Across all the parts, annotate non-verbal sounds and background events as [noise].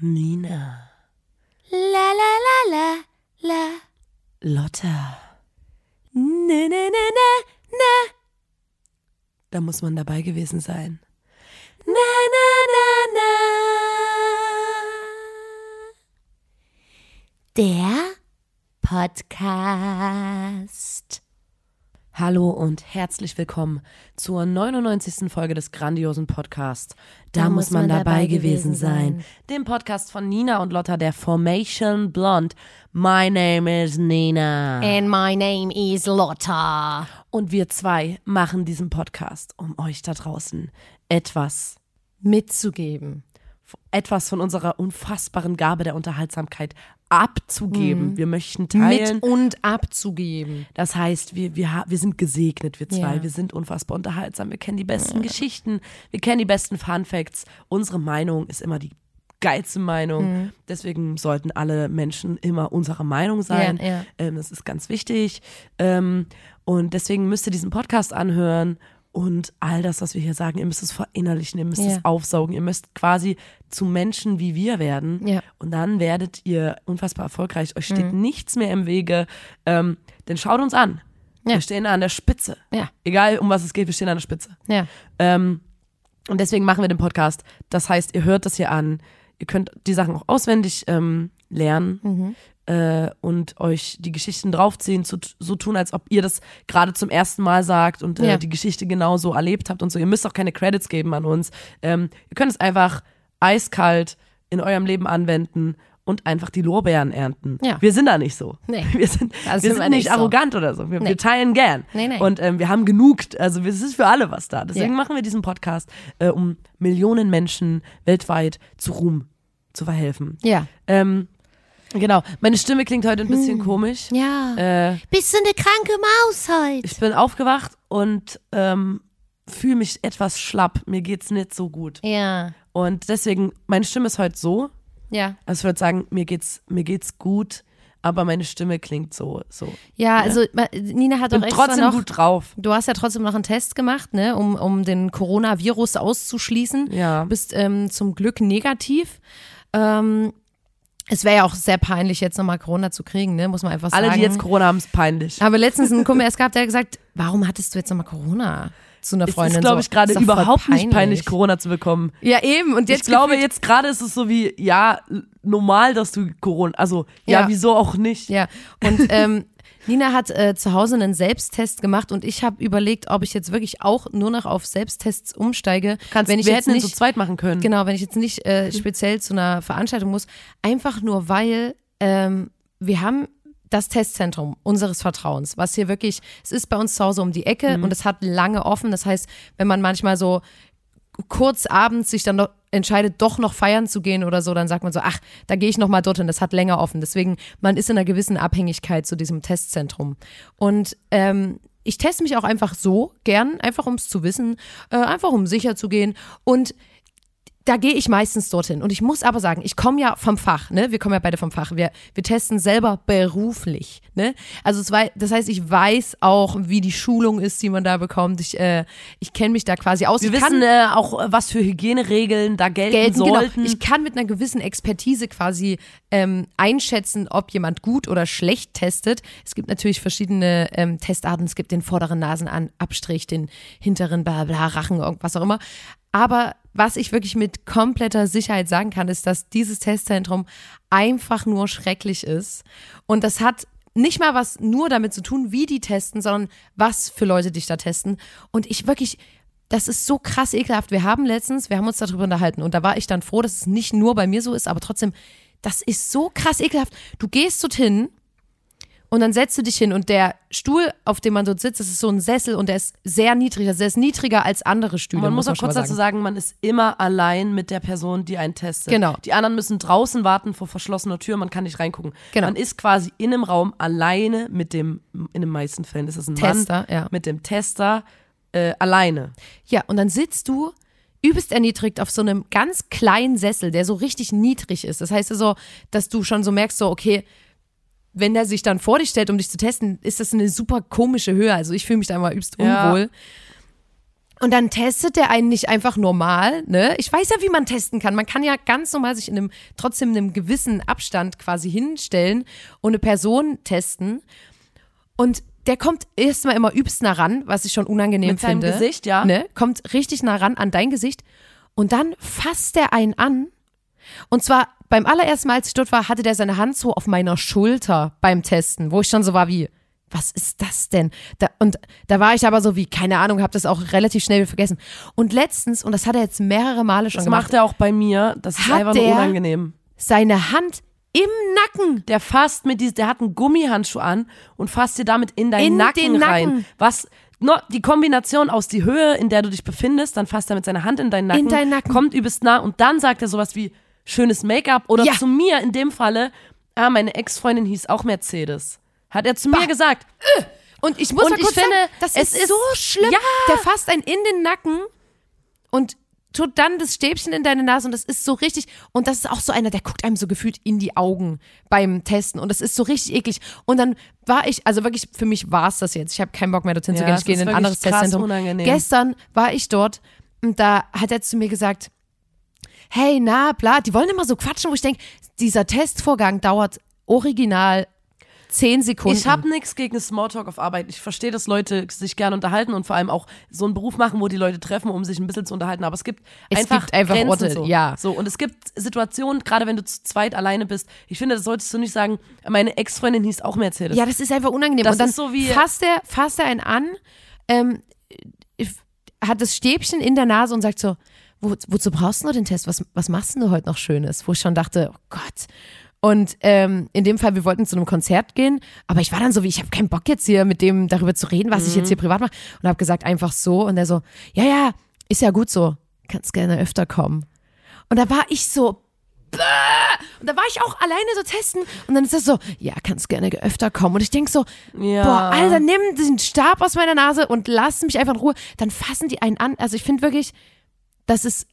Nina. La la la la la. Lotta. Ne ne ne ne ne. Da muss man dabei gewesen sein. Na na na na. Der Podcast. Hallo und herzlich willkommen zur 99. Folge des grandiosen Podcasts. Da, muss man, dabei, gewesen sein. Dem Podcast von Nina und Lotta der Formation Blonde. My name is Nina. And my name is Lotta. Und wir zwei machen diesen Podcast, um euch da draußen etwas, Mitzugeben. etwas von unserer unfassbaren Gabe der Unterhaltsamkeit abzugeben. Wir möchten teilen. Mit und abzugeben. Das heißt, wir, wir, wir sind gesegnet, wir zwei. Ja. Wir sind unfassbar unterhaltsam. Wir kennen die besten Geschichten. Wir kennen die besten Fun Facts. Unsere Meinung ist immer die geilste Meinung. Mhm. Deswegen sollten alle Menschen immer unserer Meinung sein. Ja, ja. Ähm, das ist ganz wichtig. Ähm, und deswegen müsst ihr diesen Podcast anhören und all das, was wir hier sagen, ihr müsst es verinnerlichen, ihr müsst Ja. es aufsaugen, ihr müsst quasi zu Menschen wie wir werden. Ja. Mhm. Und dann werdet ihr unfassbar erfolgreich. Euch steht nichts mehr im Wege. Ähm, denn schaut uns an. Ja. Wir stehen an der Spitze. Ja. Egal, um was es geht, wir stehen an der Spitze. Ja. Ähm, und deswegen machen wir den Podcast. Das heißt, ihr hört das hier an. Ihr könnt die Sachen auch auswendig ähm, lernen Mhm. Äh, und euch die Geschichten draufziehen, so, so tun, als ob ihr das gerade zum ersten Mal sagt und äh, Ja. die Geschichte genauso erlebt habt und so. Ihr müsst auch keine Credits geben an uns. Ähm, ihr könnt es einfach eiskalt in eurem Leben anwenden und einfach die Lorbeeren ernten. Ja. Wir sind da nicht so. Nee. [laughs] Wir sind, Das wir sind wir nicht nicht so. arrogant oder so. Wir, Nee. wir teilen gern. Nee, nee. Und ähm, wir haben genug, also es ist für alle was da. Deswegen Ja. machen wir diesen Podcast, äh, um Millionen Menschen weltweit zu Ruhm zu verhelfen. Ja. Ähm, genau, meine Stimme klingt heute ein Hm. bisschen komisch. Ja. Äh, Bist du eine kranke Maus heute? ich bin aufgewacht und ähm, fühle mich etwas schlapp. Mir geht's nicht so gut. Ja. Und deswegen, meine Stimme ist heute so. Ja. Also ich würde sagen, mir geht's, mir geht's gut, aber meine Stimme klingt so. so. Ja, also ma- Nina hat doch extra trotzdem noch. gut drauf. Du hast ja trotzdem noch einen Test gemacht, ne, um, um den Coronavirus auszuschließen. Ja. Du bist ähm, zum Glück negativ. Ähm, es wäre ja auch sehr peinlich, jetzt nochmal Corona zu kriegen, ne, muss man einfach Alle, sagen. die jetzt Corona haben, ist peinlich. Aber letztens einen Kumpel erst gehabt, der hat gesagt, warum hattest du jetzt nochmal Corona zu einer Es Freundin? ist, glaube so, ich, gerade voll überhaupt nicht peinlich, Corona zu bekommen. Ja, eben. Und jetzt ich glaube, jetzt gerade ist es so wie, ja, normal, dass du Corona, also, ja, Ja. wieso auch nicht? Ja, und ähm, Nina hat äh, zu Hause einen Selbsttest gemacht und ich habe überlegt, ob ich jetzt wirklich auch nur noch auf Selbsttests umsteige. Kannst, wenn ich wir jetzt hätten ihn nicht, zu zweit machen können. Genau, wenn ich jetzt nicht äh, speziell zu einer Veranstaltung muss, einfach nur weil ähm, wir haben das Testzentrum unseres Vertrauens, was hier wirklich, es ist bei uns zu Hause um die Ecke und es hat lange offen. Das heißt, wenn man manchmal so kurz abends sich dann doch entscheidet, doch noch feiern zu gehen oder so, dann sagt man so, ach, da gehe ich noch mal dorthin, das hat länger offen. Deswegen, man ist in einer gewissen Abhängigkeit zu diesem Testzentrum. Und ähm, ich teste mich auch einfach so gern, einfach um es zu wissen, äh, einfach um sicher zu gehen. Und da gehe ich meistens dorthin. Und ich muss aber sagen, ich komme ja vom Fach, ne? Wir kommen ja beide vom Fach. Wir, wir testen selber beruflich, ne? Also es war, das heißt, ich weiß auch, wie die Schulung ist, die man da bekommt. Ich, äh, ich kenne mich da quasi aus. Wir ich wissen äh, auch, äh, was für Hygieneregeln da gelten, gelten, genau. sollten. Ich kann mit einer gewissen Expertise quasi ähm, einschätzen, ob jemand gut oder schlecht testet. Es gibt natürlich verschiedene ähm, Testarten. Es gibt den vorderen Nasenabstrich, den hinteren bla bla Rachen, irgendwas auch immer. Aber was ich wirklich mit kompletter Sicherheit sagen kann, ist, dass dieses Testzentrum einfach nur schrecklich ist. Und das hat nicht mal was nur damit zu tun, wie die testen, sondern was für Leute dich da testen. Und ich wirklich, das ist so krass ekelhaft. Wir haben letztens, wir haben uns darüber unterhalten und da war ich dann froh, dass es nicht nur bei mir so ist, aber trotzdem, das ist so krass ekelhaft. Du gehst dorthin und dann setzt du dich hin und der Stuhl, auf dem man dort sitzt, das ist so ein Sessel und der ist sehr niedrig, also der ist niedriger als andere Stühle. man muss auch kurz dazu sagen, man ist immer allein mit der Person, die einen testet. Genau. Die anderen müssen draußen warten vor verschlossener Tür, man kann nicht reingucken. Genau. Man ist quasi in einem Raum alleine mit dem, in den meisten Fällen ist es ein Tester, Mann, ja. mit dem Tester äh, alleine. Ja, und dann sitzt du übelst erniedrigt auf so einem ganz kleinen Sessel, der so richtig niedrig ist. Das heißt also, dass du schon so merkst, so, okay, wenn der sich dann vor dich stellt, um dich zu testen, ist das eine super komische Höhe. Also ich fühle mich da immer übelst Ja. unwohl. Und dann testet der einen nicht einfach normal, ne? Ich weiß ja, wie man testen kann. Man kann ja ganz normal sich in einem, trotzdem in einem gewissen Abstand quasi hinstellen und eine Person testen. Und der kommt erstmal immer übst nah ran, was ich schon unangenehm Mit finde. Gesicht, ja. Ne? Kommt richtig nah ran an dein Gesicht. Und dann fasst der einen an. Und zwar beim allerersten Mal, als ich dort war, hatte der seine Hand so auf meiner Schulter beim Testen, wo ich schon so war wie, was ist das denn? Da, und da war ich aber so wie, keine Ahnung, habe das auch relativ schnell vergessen. Und letztens, und das hat er jetzt mehrere Male schon Das gemacht, macht er auch bei mir. Das ist einfach nur unangenehm. seine Hand im Nacken. Der fasst mit diesem, der hat einen Gummihandschuh an und fasst dir damit in deinen In Nacken, den rein. Nacken. Was nur die Kombination aus die Höhe, in der du dich befindest, dann fasst er mit seiner Hand in deinen Nacken, In deinen Nacken. kommt übelst nah und dann sagt er sowas wie schönes Make-up oder Ja. zu mir in dem Falle, ah, meine Ex-Freundin hieß auch Mercedes. Hat er zu mir gesagt. Und ich muss Und mal ich kurz finde, sagen, das es ist, ist- so schlimm. Ja. Der fasst einen in den Nacken und tut dann das Stäbchen in deine Nase und das ist so richtig und das ist auch so einer, der guckt einem so gefühlt in die Augen beim Testen und das ist so richtig eklig und dann war ich, also wirklich für mich war es das jetzt. Ich habe keinen Bock mehr dorthin zu Ja, gehen. es Ich gehe in ein anderes Testzentrum. unangenehm. Gestern war ich dort und da hat er zu mir gesagt, hey, na, bla, die wollen immer so quatschen, wo ich denke, dieser Testvorgang dauert original zehn Sekunden. Ich habe nichts gegen Smalltalk auf Arbeit. Ich verstehe, dass Leute sich gerne unterhalten und vor allem auch so einen Beruf machen, wo die Leute treffen, um sich ein bisschen zu unterhalten. Aber es gibt Es einfach, gibt einfach Grenzen Orte, so. ja. So und es gibt Situationen, gerade wenn du zu zweit alleine bist. Ich finde, das solltest du nicht sagen. Meine Ex-Freundin hieß auch Mercedes. Ja, das ist einfach unangenehm. Das und dann ist so wie- fasst er, fasst er einen an, ähm, hat das Stäbchen in der Nase und sagt so, Wo, wozu brauchst du nur den Test? Was, was machst denn du heute noch Schönes? Wo ich schon dachte, oh Gott. Und ähm, in dem Fall, wir wollten zu einem Konzert gehen, aber ich war dann so wie, ich habe keinen Bock jetzt hier mit dem darüber zu reden, was ich Mhm. jetzt hier privat mache. Und habe gesagt, einfach so. Und er so, ja, ja, ist ja gut so. Kannst gerne öfter kommen. Und da war ich so, bäh! und da war ich auch alleine so testen. Und dann ist er so, ja, kannst gerne öfter kommen. Und ich denk so, Ja. boah, Alter, nimm den Stab aus meiner Nase und lass mich einfach in Ruhe. Dann fassen die einen an. Also ich finde wirklich, das ist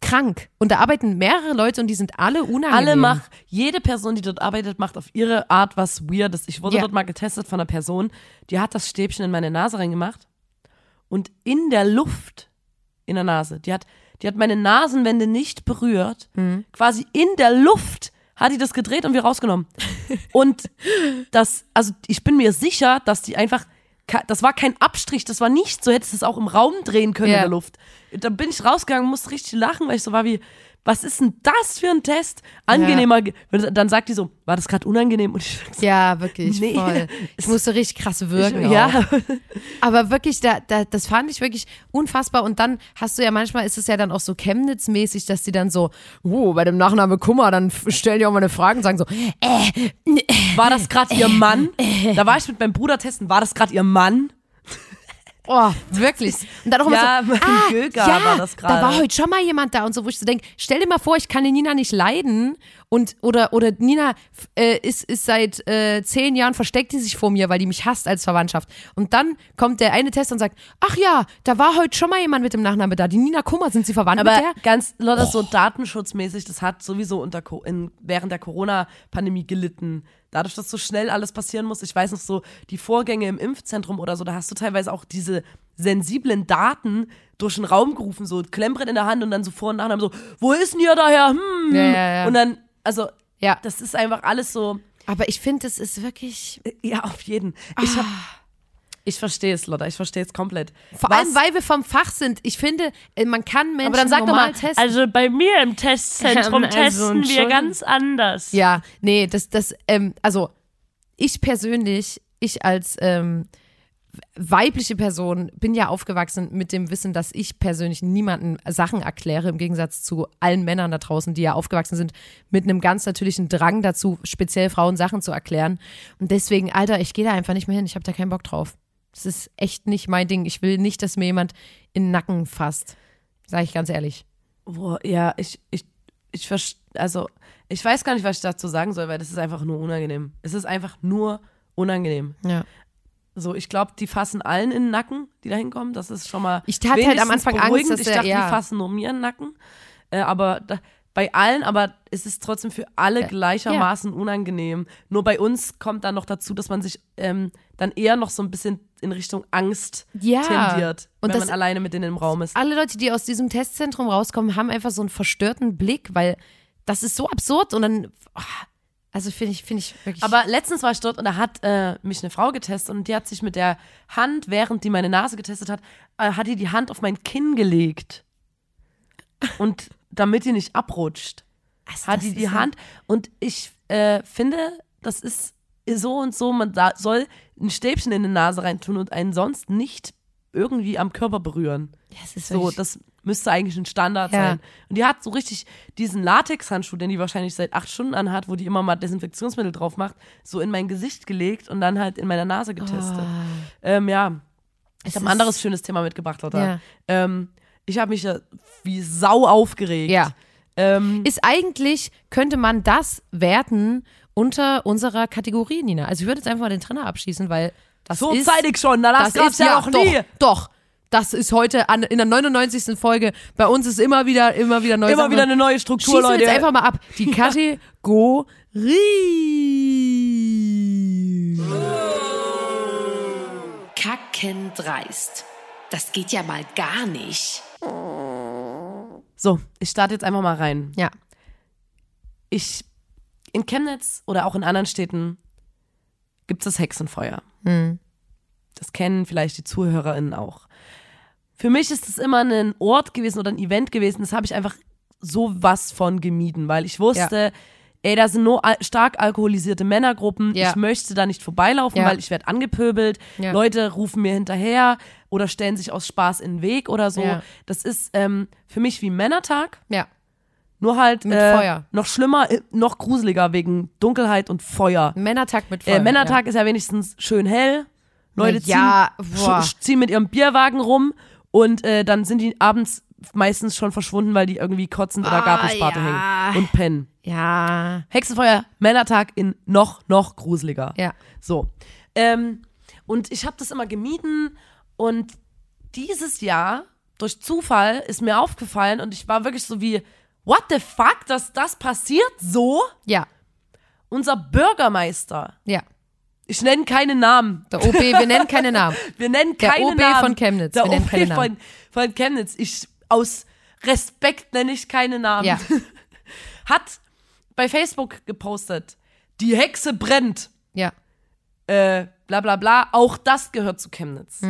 krank. Und da arbeiten mehrere Leute und die sind alle unangenehm. Alle macht, jede Person, die dort arbeitet, macht auf ihre Art was Weirdes. Ich wurde Ja. dort mal getestet von einer Person, die hat das Stäbchen in meine Nase reingemacht und in der Luft in der Nase, die hat, die hat meine Nasenwände nicht berührt, Mhm. quasi in der Luft hat die das gedreht und wir rausgenommen. [laughs] Und das, also ich bin mir sicher, dass die einfach, das war kein Abstrich, das war nicht so, hättest du es auch im Raum drehen können Ja. in der Luft. Da bin ich rausgegangen, musste richtig lachen, weil ich so war wie, was ist denn das für ein Test? Angenehmer, ge- dann sagt die so, war das gerade unangenehm? Und ich so, Ja, wirklich, Nee. voll. [laughs] Ich musste richtig krass wirken. ich, ja, Aber wirklich, da, da, das fand ich wirklich unfassbar. Und dann hast du ja manchmal, ist es ja dann auch so Chemnitz-mäßig, dass die dann so, oh, bei dem Nachname Kummer, dann stellen die auch mal eine Frage und sagen so, war das gerade ihr Mann? Da war ich mit meinem Bruder testen, war das gerade ihr Mann? Oh, wirklich. Und dann auch immer Ja, so, mein ah, Göger ja, war das da war gerade. heute schon mal jemand da und so, wo ich so denke, stell dir mal vor, ich kann die Nina nicht leiden und oder oder Nina äh, ist ist seit äh, zehn Jahren versteckt die sich vor mir, weil die mich hasst als Verwandtschaft. Und dann kommt der eine Test und sagt, ach ja, da war heute schon mal jemand mit dem Nachname da, die Nina Kummer, sind Sie verwandt Aber mit der? ganz, Leute, so datenschutzmäßig, das hat sowieso unter, in, während der Corona-Pandemie gelitten. Dadurch, dass so schnell alles passieren muss. Ich weiß noch so, die Vorgänge im Impfzentrum oder so, da hast du teilweise auch diese sensiblen Daten durch den Raum gerufen, so Klemmbrett in der Hand und dann so vor und nachher so, wo ist denn ihr daher? Hm. Ja, ja, ja. Und dann, also, Ja. das ist einfach alles so, Aber ich finde, es ist wirklich. ja, auf jeden. Ich, hab, Ah. ich verstehe es, Lotta, ich verstehe es komplett. Vor Was- allem, weil wir vom Fach sind. Ich finde, äh, man kann Menschen aber dann sag doch normal mal, testen. Also bei mir im Testzentrum Ähm, also, testen wir ganz anders. Ja, nee, das, das, ähm, also ich persönlich, ich als ähm, weibliche Person bin ja aufgewachsen mit dem Wissen, dass ich persönlich niemanden Sachen erkläre, im Gegensatz zu allen Männern da draußen, die ja aufgewachsen sind, mit einem ganz natürlichen Drang dazu, speziell Frauen Sachen zu erklären. Und deswegen, Alter, ich gehe da einfach nicht mehr hin. Ich habe da keinen Bock drauf. Das ist echt nicht mein Ding. Ich will nicht, dass mir jemand in den Nacken fasst. Sage ich ganz ehrlich. Boah, ja, ich, ich, ich verstehe, also, ich weiß gar nicht, was ich dazu sagen soll, weil das ist einfach nur unangenehm. Es ist einfach nur unangenehm. Ja. So, ich glaube, die fassen allen in den Nacken, die da hinkommen. Das ist schon mal. Ich hatte halt am Anfang Angst, beruhigend. dass Ich dachte, ja. die fassen nur mir in den Nacken. Äh, aber da, bei allen, aber es ist trotzdem für alle gleichermaßen unangenehm. Nur bei uns kommt dann noch dazu, dass man sich ähm, dann eher noch so ein bisschen in Richtung Angst Ja. tendiert, Und wenn man alleine mit denen im Raum ist. Alle Leute, die aus diesem Testzentrum rauskommen, haben einfach so einen verstörten Blick, weil das ist so absurd und dann, ah, also finde ich, finde ich wirklich. Aber letztens war ich dort und da hat äh, mich eine Frau getestet und die hat sich mit der Hand, während die meine Nase getestet hat, äh, hat die die Hand auf mein Kinn gelegt. Und damit die nicht abrutscht, also hat die die Hand. Und ich äh, finde, das ist so und so, man da soll ein Stäbchen in die Nase reintun und einen sonst nicht irgendwie am Körper berühren. Ja, es ist So, das müsste eigentlich ein Standard Ja. sein. Und die hat so richtig diesen Latexhandschuh, den die wahrscheinlich seit acht Stunden anhat, wo die immer mal Desinfektionsmittel drauf macht, so in mein Gesicht gelegt und dann halt in meiner Nase getestet. Ähm, ja. Ich habe ein anderes schönes Thema mitgebracht, Lotta. Ja. Ähm, ich habe mich ja wie Sau aufgeregt. Ja. Ähm, Ist eigentlich, könnte man das werten unter unserer Kategorie, Nina. Also ich würde jetzt einfach mal den Trenner abschießen, weil das so ist. zeitig schon, na das, das gab's ist ja noch nie. Doch, doch. Das ist heute an, in der 99. Folge. Bei uns ist immer wieder, immer wieder neu. Immer wieder eine neue Struktur, Schießen Leute. jetzt einfach mal ab. Die [laughs] Kategorie. Kackendreist. Das geht ja mal gar nicht. So, ich starte jetzt einfach mal rein. Ja. ich in Chemnitz oder auch in anderen Städten gibt es das Hexenfeuer. Hm. Das kennen vielleicht die ZuhörerInnen auch. Für mich ist es immer ein Ort gewesen oder ein Event gewesen, das habe ich einfach sowas von gemieden, weil ich wusste, ey, da sind nur al stark alkoholisierte Männergruppen, Ja. ich möchte da nicht vorbeilaufen, Ja. weil ich werde angepöbelt, Ja. Leute rufen mir hinterher oder stellen sich aus Spaß in den Weg oder so. Ja. Das ist ähm, für mich wie Männertag, Ja. nur halt Mit äh, Feuer. noch schlimmer, äh, noch gruseliger wegen Dunkelheit und Feuer. Männertag mit Feuer. Äh, Männertag ist ja wenigstens schön hell. Leute ja, ziehen, ziehen mit ihrem Bierwagen rum und äh, dann sind die abends meistens schon verschwunden, weil die irgendwie kotzend oder Ah, Gartensparte ja. hängen und pennen. Ja. Hexenfeuer, Männertag in noch, noch gruseliger. Ja. So. Ähm, und ich habe das immer gemieden und dieses Jahr, durch Zufall, ist mir aufgefallen und ich war wirklich so wie, what the fuck, dass das passiert so? Ja. Unser Bürgermeister, Ja. Ich nenne keine Namen, Der OB, wir nennen keine Namen. [laughs] wir nennen Der keine OB Namen. von Chemnitz, Der wir nennen OB keine Namen. Von, von Chemnitz. Ich, aus Respekt nenne ich keine Namen. Ja. [laughs] Hat bei Facebook gepostet, die Hexe brennt. Ja. äh, bla bla bla, auch das gehört zu Chemnitz.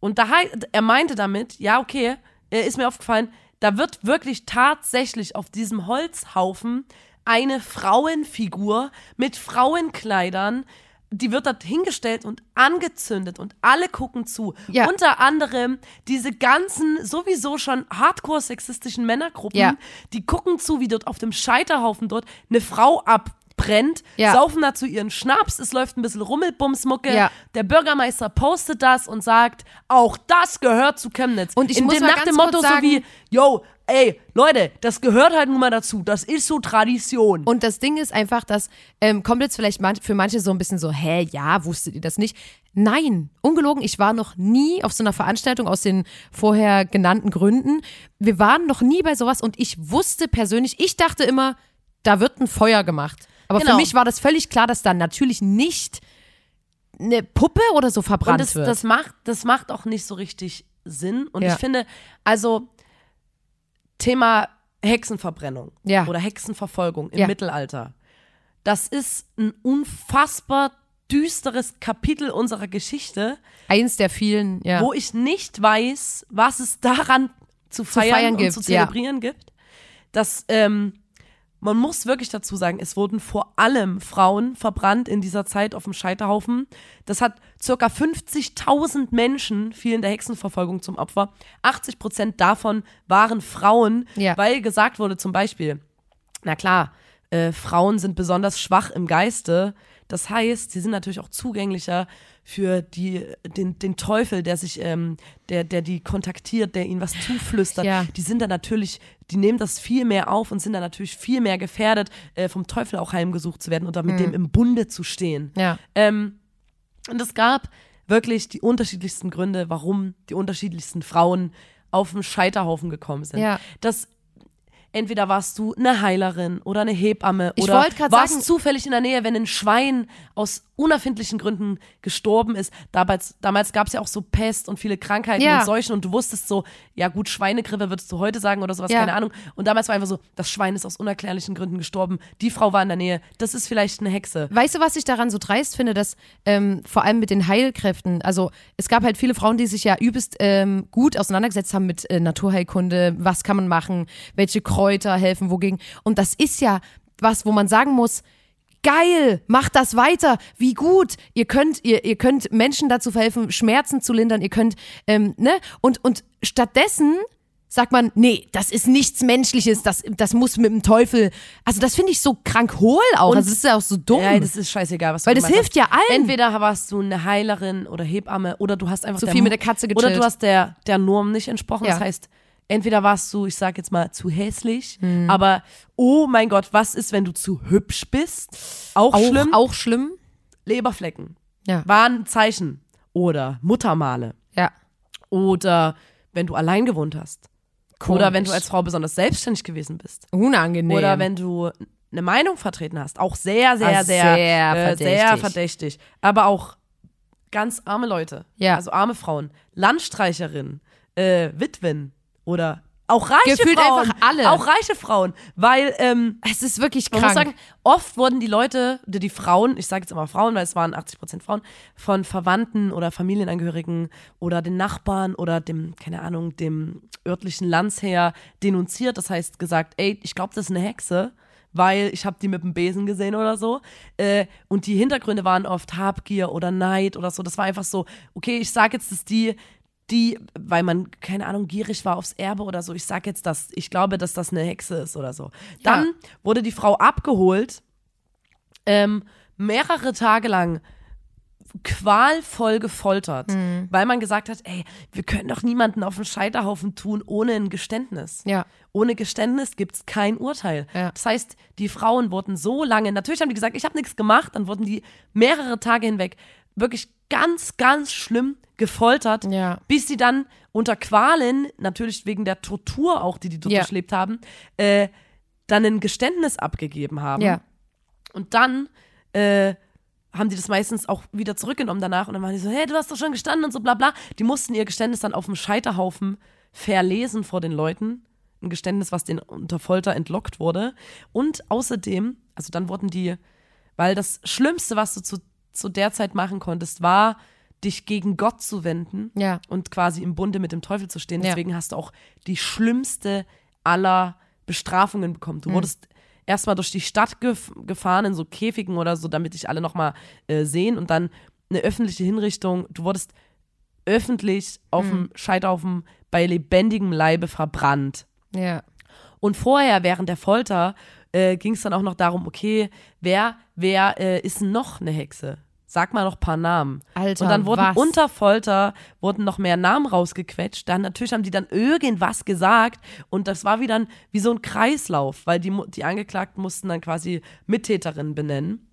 Und da, er meinte damit, ja, okay, äh, ist mir aufgefallen, da wird wirklich tatsächlich auf diesem Holzhaufen eine Frauenfigur mit Frauenkleidern, die wird dort hingestellt und angezündet und alle gucken zu. Ja. Unter anderem diese ganzen sowieso schon hardcore sexistischen Männergruppen, Ja. die gucken zu, wie dort auf dem Scheiterhaufen dort eine Frau abbrennt, Ja. saufen dazu ihren Schnaps, es läuft ein bisschen Rummelbumsmucke. Der Bürgermeister postet das und sagt, auch das gehört zu Chemnitz. Und ich In muss dem, mal nach ganz dem kurz Motto sagen- so wie, yo, ey, Leute, das gehört halt nun mal dazu. Das ist so Tradition. Und das Ding ist einfach, dass ähm, kommt jetzt vielleicht man, für manche so ein bisschen so, hä, ja, wusstet ihr das nicht? Nein, ungelogen, ich war noch nie auf so einer Veranstaltung aus den vorher genannten Gründen. Wir waren noch nie bei sowas und ich wusste persönlich, ich dachte immer, da wird ein Feuer gemacht. Aber Genau. für mich war das völlig klar, dass da natürlich nicht eine Puppe oder so Und verbrannt das, wird. das, macht, das macht auch nicht so richtig Sinn. Und Ja. ich finde, also Thema Hexenverbrennung Ja. oder Hexenverfolgung im Ja. Mittelalter. Das ist ein unfassbar düsteres Kapitel unserer Geschichte, Eins der vielen, ja. wo ich nicht weiß, was es daran zu feiern, feiern und gibt, zu ja. zelebrieren gibt. Dass ähm, man muss wirklich dazu sagen, es wurden vor allem Frauen verbrannt in dieser Zeit auf dem Scheiterhaufen. Das hat circa 50.000 Menschen fielen der Hexenverfolgung zum Opfer. 80 Prozent davon waren Frauen, Ja. weil gesagt wurde zum Beispiel, na klar, äh, Frauen sind besonders schwach im Geiste. Das heißt, sie sind natürlich auch zugänglicher für die, den, den Teufel, der sich, ähm, der, der die kontaktiert, der ihnen was zuflüstert. Ja. Die sind dann natürlich, die nehmen das viel mehr auf und sind dann natürlich viel mehr gefährdet, äh, vom Teufel auch heimgesucht zu werden oder mit dem im Bunde zu stehen. ja. Ähm, und es gab wirklich die unterschiedlichsten Gründe, warum die unterschiedlichsten Frauen auf den Scheiterhaufen gekommen sind. Ja. Das, entweder warst du eine Heilerin oder eine Hebamme Ich oder warst sagen- zufällig in der Nähe, wenn ein Schwein aus unerfindlichen Gründen gestorben ist. Damals, damals gab es ja auch so Pest und viele Krankheiten Ja. und Seuchen und du wusstest so, ja gut, Schweinegrippe würdest du heute sagen oder sowas, Ja. keine Ahnung. Und damals war einfach so, das Schwein ist aus unerklärlichen Gründen gestorben, die Frau war in der Nähe, das ist vielleicht eine Hexe. Weißt du, was ich daran so dreist finde, dass ähm, vor allem mit den Heilkräften, also es gab halt viele Frauen, die sich ja übelst ähm, gut auseinandergesetzt haben mit äh, Naturheilkunde, was kann man machen, welche Kräuter helfen, wogegen. Und das ist ja was, wo man sagen muss, geil, macht das weiter, wie gut, ihr könnt, ihr, ihr könnt Menschen dazu verhelfen, Schmerzen zu lindern, ihr könnt, ähm, ne, und, und stattdessen sagt man, nee, das ist nichts Menschliches, das, das muss mit dem Teufel, also das finde ich so krank hohl auch, Und- also das ist ja auch so dumm. Ja, das ist scheißegal, was Weil du das gemacht hilft hast. ja allen. Entweder warst du eine Heilerin oder Hebamme oder du hast einfach Zu viel mit der Katze Oder gechillt. du hast der, der Norm nicht entsprochen. Ja. Das heißt, entweder warst du, ich sag jetzt mal, zu hässlich, Hm. aber oh mein Gott, was ist, wenn du zu hübsch bist? Auch, auch schlimm. Auch schlimm. Leberflecken Ja. waren ein Zeichen. Oder Muttermale. Ja. Oder wenn du allein gewohnt hast. Oder Komisch. wenn du als Frau besonders selbstständig gewesen bist. Unangenehm. Oder wenn du eine Meinung vertreten hast. Auch sehr, sehr, Ah, sehr, sehr äh, sehr verdächtig. verdächtig. Aber auch ganz arme Leute. Ja. Also arme Frauen. Landstreicherinnen, äh, Witwen oder auch reiche Gefühlt Frauen. einfach alle. Auch reiche Frauen. Weil, ähm, Es ist wirklich man krank. muss sagen, oft wurden die Leute, die, die Frauen, ich sage jetzt immer Frauen, weil es waren 80% Frauen, von Verwandten oder Familienangehörigen oder den Nachbarn oder dem, keine Ahnung, dem örtlichen Landsherr denunziert. Das heißt gesagt, ey, ich glaube, das ist eine Hexe, weil ich habe die mit dem Besen gesehen oder so. Äh, und die Hintergründe waren oft Habgier oder Neid oder so. Das war einfach so, okay, ich sage jetzt, dass die die, weil man, keine Ahnung, gierig war aufs Erbe oder so, ich sag jetzt das, ich glaube, dass das eine Hexe ist oder so. Dann Ja. wurde die Frau abgeholt, ähm, mehrere Tage lang qualvoll gefoltert, Mhm. weil man gesagt hat, ey, wir können doch niemanden auf den Scheiterhaufen tun ohne ein Geständnis. Ja. Ohne Geständnis gibt's kein Urteil. Ja. Das heißt, die Frauen wurden so lange, natürlich haben die gesagt, ich habe nichts gemacht, dann wurden die mehrere Tage hinweg wirklich ganz, ganz schlimm gefoltert, Ja. bis sie dann unter Qualen, natürlich wegen der Tortur auch, die die dort Ja. durchlebt haben, äh, dann ein Geständnis abgegeben haben. Ja. Und dann äh, haben die das meistens auch wieder zurückgenommen danach und dann waren die so, hey, du hast doch schon gestanden und so bla bla. Die mussten ihr Geständnis dann auf dem Scheiterhaufen verlesen vor den Leuten. Ein Geständnis, was denen unter Folter entlockt wurde. Und außerdem, also dann wurden die, weil das Schlimmste, was du zu, zu der Zeit machen konntest, war, dich gegen Gott zu wenden Ja. und quasi im Bunde mit dem Teufel zu stehen. Ja. Deswegen hast du auch die schlimmste aller Bestrafungen bekommen. Du wurdest erstmal durch die Stadt gef gefahren in so Käfigen oder so, damit dich alle nochmal äh, sehen und dann eine öffentliche Hinrichtung. Du wurdest öffentlich auf dem Scheiterhaufen bei lebendigem Leibe verbrannt. Ja. Und vorher, während der Folter, äh, ging es dann auch noch darum, okay, wer, wer äh, ist noch eine Hexe? Sag mal noch ein paar Namen. Alter, Und dann wurden was? unter Folter wurden noch mehr Namen rausgequetscht. Dann natürlich haben die dann irgendwas gesagt und das war wieder ein, wie so ein Kreislauf, weil die, die Angeklagten mussten dann quasi Mittäterinnen benennen.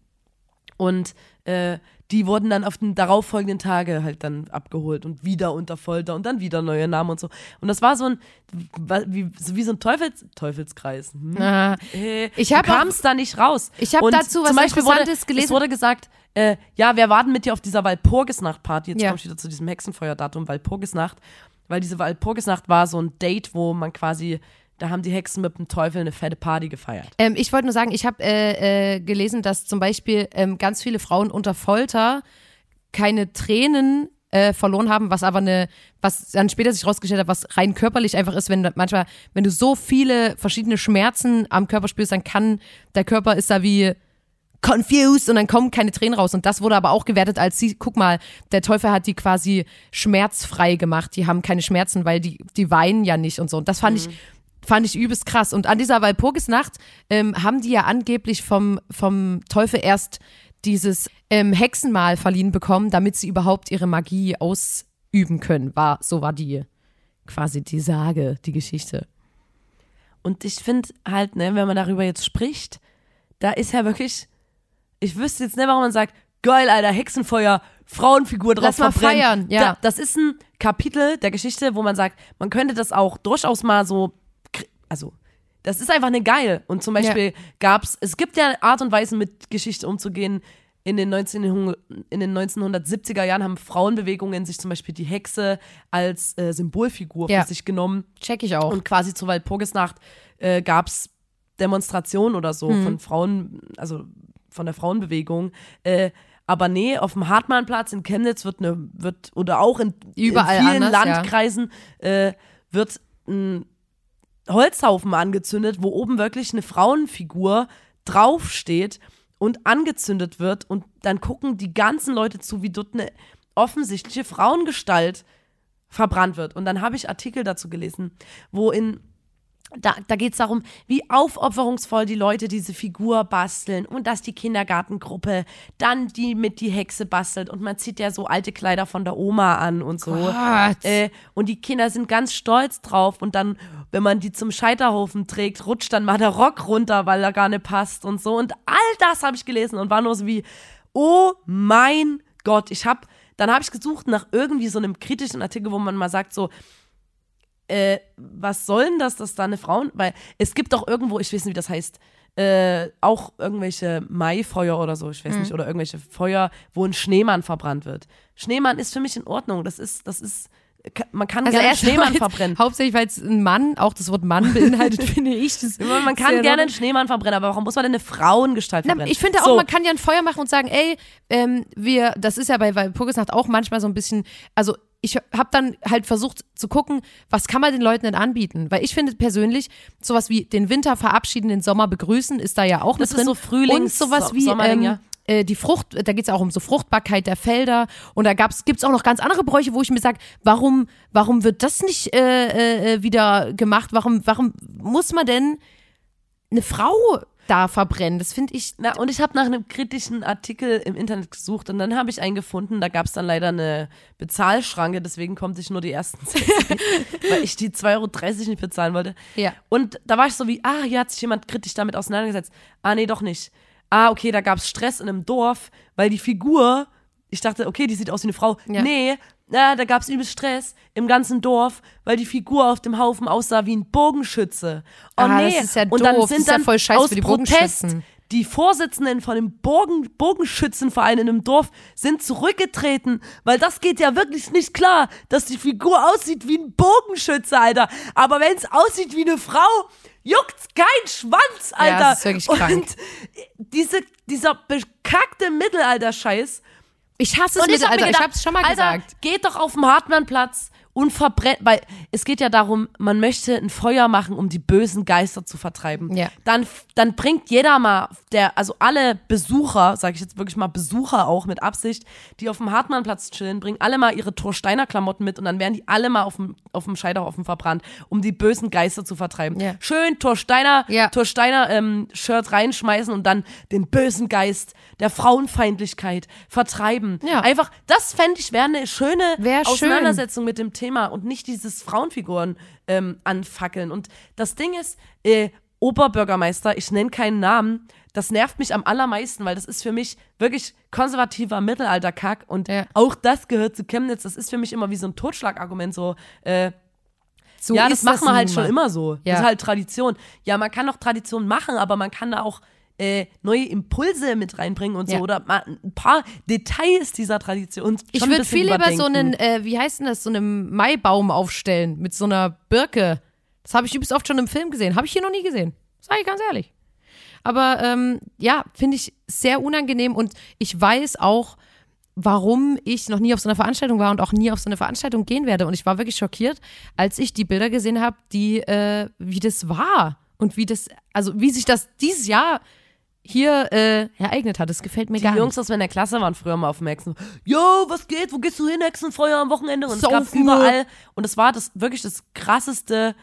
Und äh, die wurden dann auf den darauffolgenden Tage halt dann abgeholt und wieder unter Folter und dann wieder neue Namen und so. Und das war so ein, wie, so wie so ein Teufels, Teufelskreis. Hm? Ah, Ich du kamst da nicht raus. Ich hab Und dazu was zum Beispiel wurde, Interessantes gelesen. Es wurde gesagt, äh, ja, wir warten mit dir auf dieser Walpurgisnacht-Party. Jetzt Ja. komme ich wieder zu diesem Hexenfeuerdatum, Walpurgisnacht. Weil diese Walpurgisnacht war so ein Date, wo man quasi, da haben die Hexen mit dem Teufel eine fette Party gefeiert. Ähm, ich wollte nur sagen, ich habe äh, äh, gelesen, dass zum Beispiel ähm, ganz viele Frauen unter Folter keine Tränen äh, verloren haben, was aber eine, was dann später sich rausgestellt hat, was rein körperlich einfach ist, wenn du manchmal, wenn du so viele verschiedene Schmerzen am Körper spürst, dann kann der Körper ist da wie confused und dann kommen keine Tränen raus. Und das wurde aber auch gewertet als sie, guck mal, der Teufel hat die quasi schmerzfrei gemacht. Die haben keine Schmerzen, weil die, die weinen ja nicht und so. Und das fand ich, fand ich übelst krass. Und an dieser Walpurgisnacht ähm, haben die ja angeblich vom, vom Teufel erst dieses ähm, Hexenmal verliehen bekommen, damit sie überhaupt ihre Magie ausüben können. War, so war die quasi die Sage, die Geschichte. Und ich finde halt, ne, wenn man darüber jetzt spricht, da ist ja wirklich, ich wüsste jetzt nicht, warum man sagt, geil, Alter, Hexenfeuer, Frauenfigur drauf Lass mal verbrennen. feiern, ja. Da, das ist ein Kapitel der Geschichte, wo man sagt, man könnte das auch durchaus mal so, also das ist einfach nicht geil. Und zum Beispiel gab's, es gibt ja Art und Weisen, mit Geschichte umzugehen. In den, 19, in den 1970er Jahren haben Frauenbewegungen sich zum Beispiel die Hexe als äh, Symbolfigur Ja. für sich genommen. Check ich auch. Und quasi zur Walpurgisnacht äh, gab es Demonstrationen oder so Mhm. von Frauen, also von der Frauenbewegung. Äh, aber nee, auf dem Hartmannplatz in Chemnitz wird eine, wird, oder auch in, Überall in vielen anders, ja. Landkreisen äh, wird ein Holzhaufen angezündet, wo oben wirklich eine Frauenfigur draufsteht und angezündet wird und dann gucken die ganzen Leute zu, wie dort eine offensichtliche Frauengestalt verbrannt wird. Und dann habe ich Artikel dazu gelesen, wo in da, da geht es darum, wie aufopferungsvoll die Leute diese Figur basteln und dass die Kindergartengruppe dann die mit die Hexe bastelt und man zieht ja so alte Kleider von der Oma an und so. Äh, und die Kinder sind ganz stolz drauf und dann, wenn man die zum Scheiterhaufen trägt, rutscht dann mal der Rock runter, weil er gar nicht passt und so. Und all das habe ich gelesen und war nur so wie, oh mein Gott, ich habe, dann habe ich gesucht nach irgendwie so einem kritischen Artikel, wo man mal sagt so, äh, was soll denn das, dass da eine Frauen, weil es gibt doch irgendwo, ich weiß nicht, wie das heißt, äh, auch irgendwelche Maifeuer oder so, ich weiß nicht, oder irgendwelche Feuer, wo ein Schneemann verbrannt wird. Schneemann ist für mich in Ordnung, das ist, das ist, man kann gerne einen Schneemann mal- verbrennen. Hauptsächlich, weil es ein Mann, auch das Wort Mann beinhaltet, [laughs] finde ich. Das Man kann gerne in einen Schneemann verbrennen, aber warum muss man denn eine Frauengestalt Na, verbrennen? ich finde auch, so, man kann ja ein Feuer machen und sagen, ey, ähm, wir, das ist ja bei Walpurgisnacht auch manchmal so ein bisschen, also ich habe dann halt versucht zu gucken, was kann man den Leuten denn anbieten? Weil ich finde persönlich, sowas wie den Winter verabschieden, den Sommer begrüßen, ist da ja auch Das mit drin. so Frühlings- Und sowas So- wie ähm, ja. äh, die Frucht, da geht es auch um so Fruchtbarkeit der Felder. Und da gab's, gibt's auch noch ganz andere Bräuche, wo ich mir sage, warum, warum wird das nicht äh, äh, wieder gemacht? Warum, warum muss man denn eine Frau da verbrennen? Das finde ich Na, und ich habe nach einem kritischen Artikel im Internet gesucht und dann habe ich einen gefunden, da gab es dann leider eine Bezahlschranke, deswegen konnte ich nur die ersten [laughs] weil ich die 2,30 Euro nicht bezahlen wollte. Ja. Und da war ich so wie, ah, hier hat sich jemand kritisch damit auseinandergesetzt. Ah, nee, doch nicht. Ah, okay, da gab es Stress in einem Dorf, weil die Figur, ich dachte, okay, die sieht aus wie eine Frau. Ja. Nee, na, da gab es übelst Stress im ganzen Dorf, weil die Figur auf dem Haufen aussah wie ein Bogenschütze. Oh Ah, nee, das ist ja und dann doof. sind Das ist ja voll scheiße aus für die Protest die Vorsitzenden von dem Bogen, Bogenschützenverein in einem Dorf sind zurückgetreten, weil das geht ja wirklich nicht klar, dass die Figur aussieht wie ein Bogenschütze, Alter. Aber wenn es aussieht wie eine Frau, juckt's kein Schwanz, Alter. das ist wirklich krank. Und diese, dieser bekackte Mittelalter-Scheiß. Ich hasse es Und ich hab Mittelalter. Ich gedacht, hab's schon mal Alter, gesagt. geht doch auf den Hartmannplatz und verbrennt, weil es geht ja darum, man möchte ein Feuer machen, um die bösen Geister zu vertreiben. Ja. Dann, dann bringt jeder mal, der, also alle Besucher, sage ich jetzt wirklich mal Besucher auch mit Absicht, die auf dem Hartmannplatz chillen, bringen alle mal ihre Torsteiner Klamotten mit und dann werden die alle mal auf dem, auf dem Scheiterhaufen verbrannt, um die bösen Geister zu vertreiben. Ja. Schön Torsteiner, Ja. Torsteiner ähm, Shirt reinschmeißen und dann den bösen Geist der Frauenfeindlichkeit vertreiben. Ja. Einfach, das fände ich wäre eine schöne Wär schön. Auseinandersetzung mit dem Thema und nicht dieses Frauenfiguren ähm, anfackeln. Und das Ding ist, äh, Oberbürgermeister, ich nenne keinen Namen, das nervt mich am allermeisten, weil das ist für mich wirklich konservativer Mittelalterkack und Ja. auch das gehört zu Chemnitz. Das ist für mich immer wie so ein Totschlagargument, so, äh, So ja, das macht man halt schon immer so. Ja. Das ist halt Tradition. Ja, man kann auch Tradition machen, aber man kann da auch äh, neue Impulse mit reinbringen und so Ja. oder mal ein paar Details dieser Tradition. Ich würde viel lieber so einen, äh, wie heißt denn das, so einen Maibaum aufstellen mit so einer Birke. Das habe ich übrigens oft schon im Film gesehen. Habe ich hier noch nie gesehen. Sag ich ganz ehrlich. Aber ähm, ja, finde ich sehr unangenehm und ich weiß auch, warum ich noch nie auf so einer Veranstaltung war und auch nie auf so eine Veranstaltung gehen werde. Und ich war wirklich schockiert, als ich die Bilder gesehen habe, die, äh, wie das war und wie das, also wie sich das dieses Jahr hier äh, ereignet hat. Das gefällt mir Die gar Jungs nicht. aus meiner Klasse waren früher mal auf dem Hexen. Yo, was geht? Wo gehst du hin? Hexenfeuer am Wochenende? Und es gab überall. Und es war das wirklich das krasseste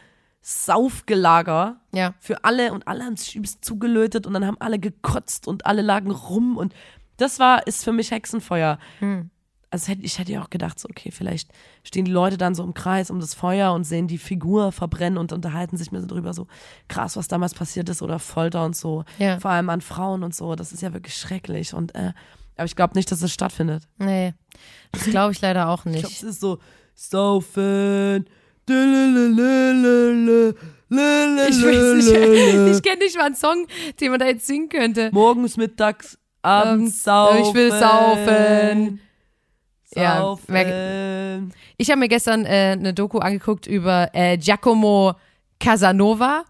Saufgelager Ja. für alle. Und alle haben sich übelst zugelötet und dann haben alle gekotzt und alle lagen rum. Und das war, ist für mich Hexenfeuer. Hm. Also ich hätte ja auch gedacht, so, okay, vielleicht stehen die Leute dann so im Kreis um das Feuer und sehen die Figur verbrennen und unterhalten sich mir so drüber, so krass, was damals passiert ist oder Folter und so. Ja. Vor allem an Frauen und so. Das ist ja wirklich schrecklich. Und äh, aber ich glaube nicht, dass es stattfindet. Nee, das glaube ich leider auch Ich glaube, nicht. es ist so saufen. Ich weiß nicht, ich kenne nicht mal einen Song, den man da jetzt singen könnte. Morgens, mittags, abends Ähm, saufen. ich will saufen. Ja. Ich habe mir gestern äh, eine Doku angeguckt über äh, Giacomo Casanova,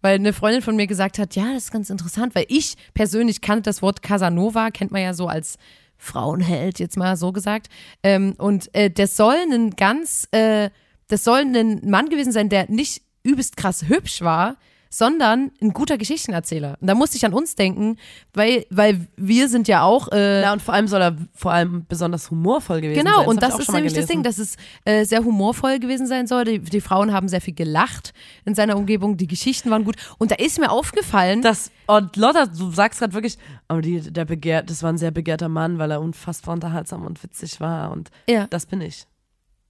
weil eine Freundin von mir gesagt hat, ja, das ist ganz interessant, weil ich persönlich kannte das Wort Casanova, kennt man ja so als Frauenheld, jetzt mal so gesagt. Ähm, und äh, das soll ein ganz, äh, das soll ein Mann gewesen sein, der nicht übelst krass hübsch war, sondern ein guter Geschichtenerzähler. Und da musste ich an uns denken, weil, weil wir sind ja auch äh, Ja, und vor allem soll er vor allem besonders humorvoll gewesen sein. Genau, und das ist nämlich das gelesen. Ding, dass es äh, sehr humorvoll gewesen sein soll. Die, die Frauen haben sehr viel gelacht in seiner Umgebung, die Geschichten waren gut. Und da ist mir aufgefallen, Das, und Lotta, du sagst gerade wirklich, aber die, der begehrt, das war ein sehr begehrter Mann, weil er unfassbar unterhaltsam und witzig war. Und ja, das bin ich.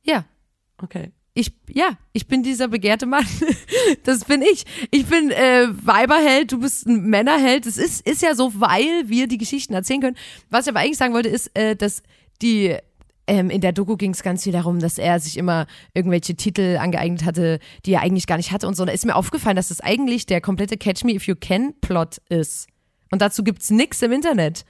ja, Okay. Ich, ja, ich bin dieser begehrte Mann. [laughs] das bin ich. Ich bin äh, Weiberheld, du bist ein Männerheld. Es ist, ist ja so, weil wir die Geschichten erzählen können. Was ich aber eigentlich sagen wollte, ist, äh, dass die ähm, in der Doku ging es ganz viel darum, dass er sich immer irgendwelche Titel angeeignet hatte, die er eigentlich gar nicht hatte und so. Und da ist mir aufgefallen, dass das eigentlich der komplette Catch Me If You Can Plot ist. Und dazu gibt's nix im Internet.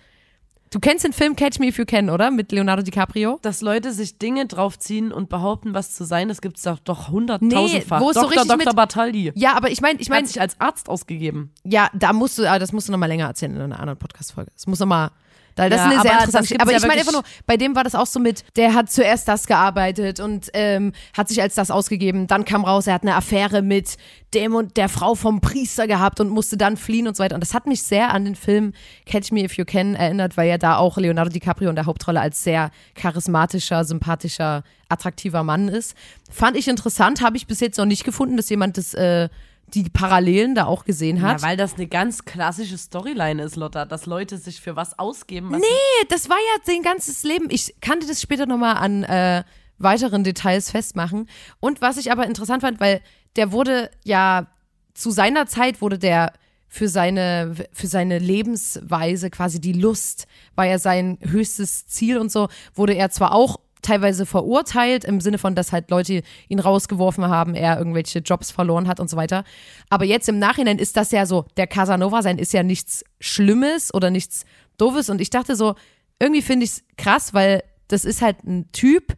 Du kennst den Film Catch Me If You Can, oder? Mit Leonardo DiCaprio? Dass Leute sich Dinge draufziehen und behaupten, was zu sein, das gibt es doch, doch hunderttausendfach. wo es so Dr. richtig Dr. mit- Bartaldi. Ja, aber ich meine, ich meine, meine, sich als Arzt ausgegeben. Ja, da musst du, ah, das musst du nochmal länger erzählen in einer anderen Podcast-Folge. Das muss nochmal. Da, das Ja, ist eine sehr interessante Geschichte. Aber ja ich meine einfach nur, bei dem war das auch so mit, der hat zuerst das gearbeitet und ähm, hat sich als das ausgegeben. Dann kam raus, er hat eine Affäre mit dem und der Frau vom Priester gehabt und musste dann fliehen und so weiter. Und das hat mich sehr an den Film Catch Me If You Can erinnert, weil ja da auch Leonardo DiCaprio in der Hauptrolle als sehr charismatischer, sympathischer, attraktiver Mann ist. Fand ich interessant, habe ich bis jetzt noch nicht gefunden, dass jemand das, äh, die Parallelen da auch gesehen hat. Ja, weil das eine ganz klassische Storyline ist, Lotta, dass Leute sich für was ausgeben. Was Nee, das war ja sein ganzes Leben. Ich kann dir das später nochmal an äh, weiteren Details festmachen. Und was ich aber interessant fand, weil der wurde ja zu seiner Zeit wurde der für seine, für seine Lebensweise quasi die Lust, war ja sein höchstes Ziel und so, wurde er zwar auch teilweise verurteilt, im Sinne von, dass halt Leute ihn rausgeworfen haben, er irgendwelche Jobs verloren hat und so weiter. Aber jetzt im Nachhinein ist das ja so, der Casanova sein ist ja nichts Schlimmes oder nichts Doofes. Und ich dachte so, irgendwie finde ich es krass, weil das ist halt ein Typ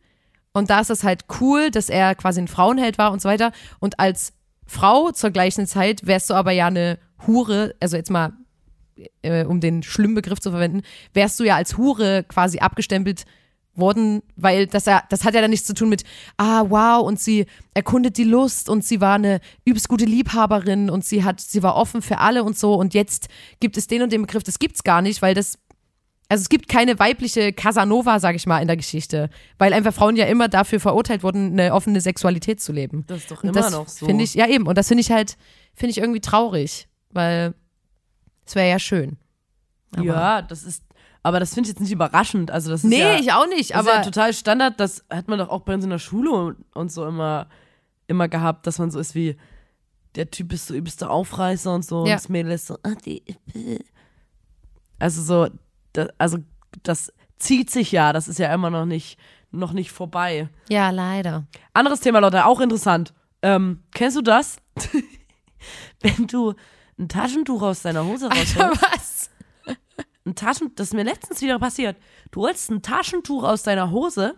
und da ist es halt cool, dass er quasi ein Frauenheld war und so weiter. Und als Frau zur gleichen Zeit wärst du aber ja eine Hure, also jetzt mal, äh, um den schlimmen Begriff zu verwenden, wärst du ja als Hure quasi abgestempelt worden, weil das das hat ja dann nichts zu tun mit, ah, wow, und sie erkundet die Lust und sie war eine übelst gute Liebhaberin und sie hat, sie war offen für alle und so und jetzt gibt es den und den Begriff, das gibt's gar nicht, weil das also es gibt keine weibliche Casanova, sag ich mal, in der Geschichte, weil einfach Frauen ja immer dafür verurteilt wurden, eine offene Sexualität zu leben. Das ist doch immer das noch so. Finde ich, ja eben, und das finde ich halt, finde ich irgendwie traurig, weil es wäre ja schön. Aber- ja, das ist, aber das finde ich jetzt nicht überraschend. Also das ist Nee, ja, ich auch nicht, das ist ja aber total Standard. Das hat man doch auch bei uns in der Schule und, und so immer, immer gehabt, dass man so ist wie, der Typ ist so übelster Aufreißer und so. Ja. Und das Mädel ist so, ah, also so, das, also das zieht sich ja, das ist ja immer noch nicht, noch nicht vorbei. ja, leider. Anderes Thema, Leute, auch interessant. Ähm, kennst du das? [laughs] Wenn du ein Taschentuch aus deiner Hose rausholst, Was? Ein Taschen, das ist mir letztens wieder passiert. Du holst ein Taschentuch aus deiner Hose,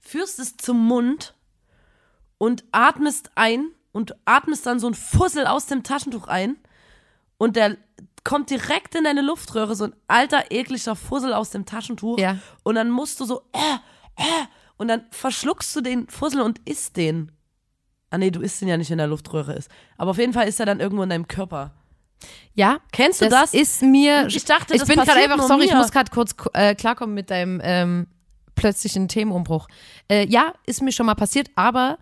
führst es zum Mund und atmest ein und atmest dann so ein Fussel aus dem Taschentuch ein und der kommt direkt in deine Luftröhre, so ein alter, ekliger Fussel aus dem Taschentuch. Ja. Und dann musst du so, äh, äh, und dann verschluckst du den Fussel und isst den. Ah nee, du isst den ja nicht, wenn der Luftröhre ist. Aber auf jeden Fall ist er dann irgendwo in deinem Körper. Ja, Kennst du das, das? ist mir. Ich dachte, ich das bin gerade einfach, sorry, ich mir. muss gerade kurz äh, klarkommen mit deinem ähm, plötzlichen Themenumbruch. Äh, ja, ist mir schon mal passiert, aber